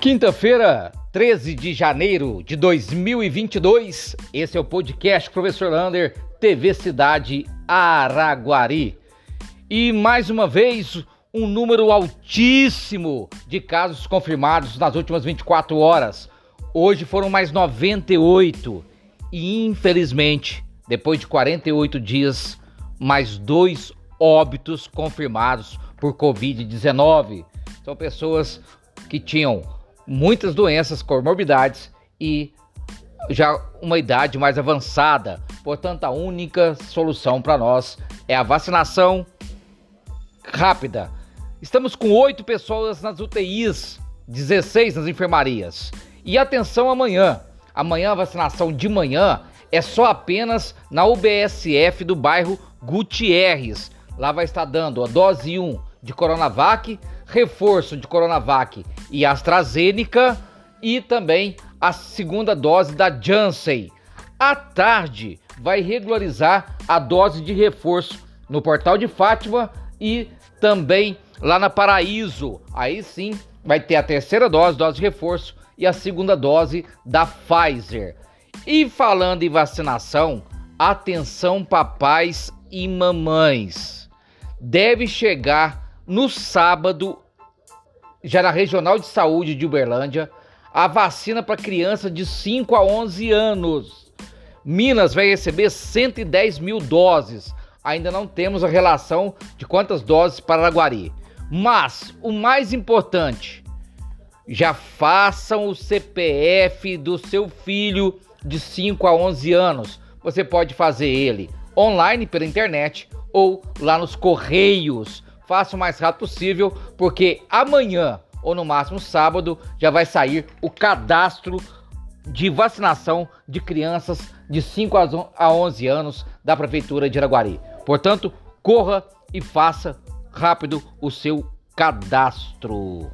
Quinta-feira, 13 de janeiro de 2022, esse é o podcast Professor Lander, TV Cidade Araguari. E mais uma vez, um número altíssimo de casos confirmados nas últimas 24 horas. Hoje foram mais 98 e infelizmente, depois de 48 dias, mais dois óbitos confirmados por Covid-19. São pessoas que tinham muitas doenças, comorbidades e já uma idade mais avançada. Portanto, a única solução para nós é a vacinação rápida. Estamos com oito pessoas nas UTIs, 16 nas enfermarias. E atenção amanhã. Amanhã a vacinação de manhã é só apenas na UBSF do bairro Gutierrez. Lá vai estar dando a dose 1 de Coronavac, reforço de Coronavac e AstraZeneca e também a segunda dose da Janssen. À tarde, vai regularizar a dose de reforço no Portal de Fátima e também lá na Paraíso. Aí sim, vai ter a terceira dose, dose de reforço e a segunda dose da Pfizer. E falando em vacinação, atenção papais e mamães. Deve chegar no sábado, já na Regional de Saúde de Uberlândia, a vacina para criança de 5 a 11 anos. Minas vai receber 110 mil doses. Ainda não temos a relação de quantas doses para Araguari. Mas o mais importante, já façam o CPF do seu filho de 5 a 11 anos. Você pode fazer ele online pela internet ou lá nos correios faça o mais rápido possível, porque amanhã ou no máximo sábado já vai sair o cadastro de vacinação de crianças de 5 a 11 anos da prefeitura de Araguari. Portanto, corra e faça rápido o seu cadastro.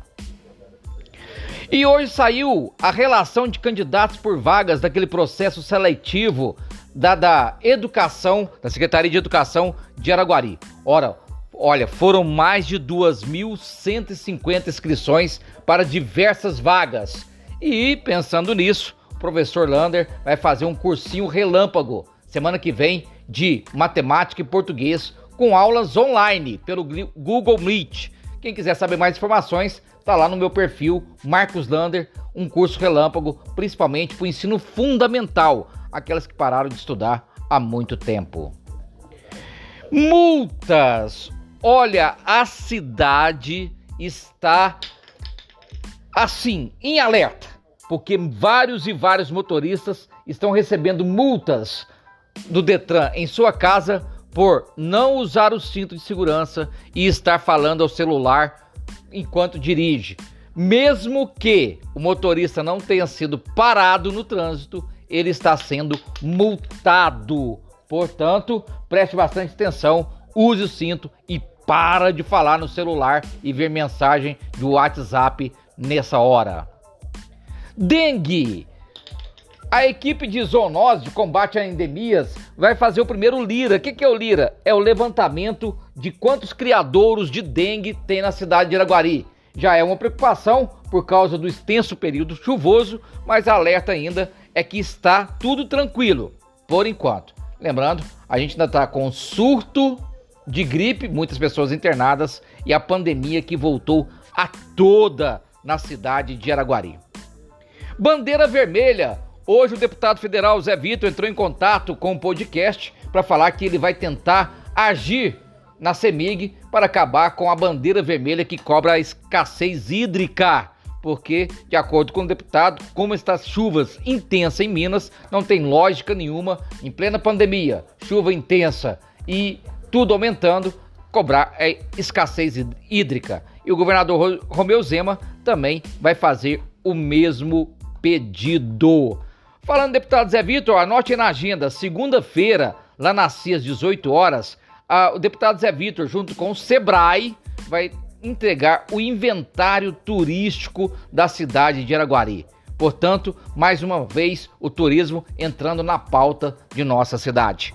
E hoje saiu a relação de candidatos por vagas daquele processo seletivo da, da educação, da Secretaria de Educação de Araguari. Ora, Olha, foram mais de 2.150 inscrições para diversas vagas. E pensando nisso, o professor Lander vai fazer um cursinho relâmpago semana que vem de matemática e português com aulas online pelo Google Meet. Quem quiser saber mais informações, está lá no meu perfil Marcos Lander, um curso relâmpago, principalmente para o ensino fundamental, aquelas que pararam de estudar há muito tempo. Multas! Olha, a cidade está assim, em alerta, porque vários e vários motoristas estão recebendo multas do Detran em sua casa por não usar o cinto de segurança e estar falando ao celular enquanto dirige. Mesmo que o motorista não tenha sido parado no trânsito, ele está sendo multado. Portanto, preste bastante atenção use o cinto e para de falar no celular e ver mensagem do WhatsApp nessa hora. Dengue. A equipe de zoonose de combate a endemias vai fazer o primeiro Lira. O que, que é o Lira? É o levantamento de quantos criadouros de dengue tem na cidade de Iraguari. Já é uma preocupação por causa do extenso período chuvoso, mas alerta ainda é que está tudo tranquilo, por enquanto. Lembrando, a gente ainda está com surto de gripe, muitas pessoas internadas e a pandemia que voltou a toda na cidade de Araguari. Bandeira Vermelha. Hoje o deputado federal Zé Vitor entrou em contato com o podcast para falar que ele vai tentar agir na CEMIG para acabar com a bandeira vermelha que cobra a escassez hídrica. Porque, de acordo com o deputado, como está chuvas intensas em Minas, não tem lógica nenhuma, em plena pandemia, chuva intensa e tudo aumentando, cobrar é escassez hídrica. E o governador Romeu Zema também vai fazer o mesmo pedido. Falando deputado Zé Vitor, anote na agenda, segunda-feira, lá nas CIAS, 18 horas, a, o deputado Zé Vitor, junto com o Sebrae, vai entregar o inventário turístico da cidade de Araguari. Portanto, mais uma vez, o turismo entrando na pauta de nossa cidade.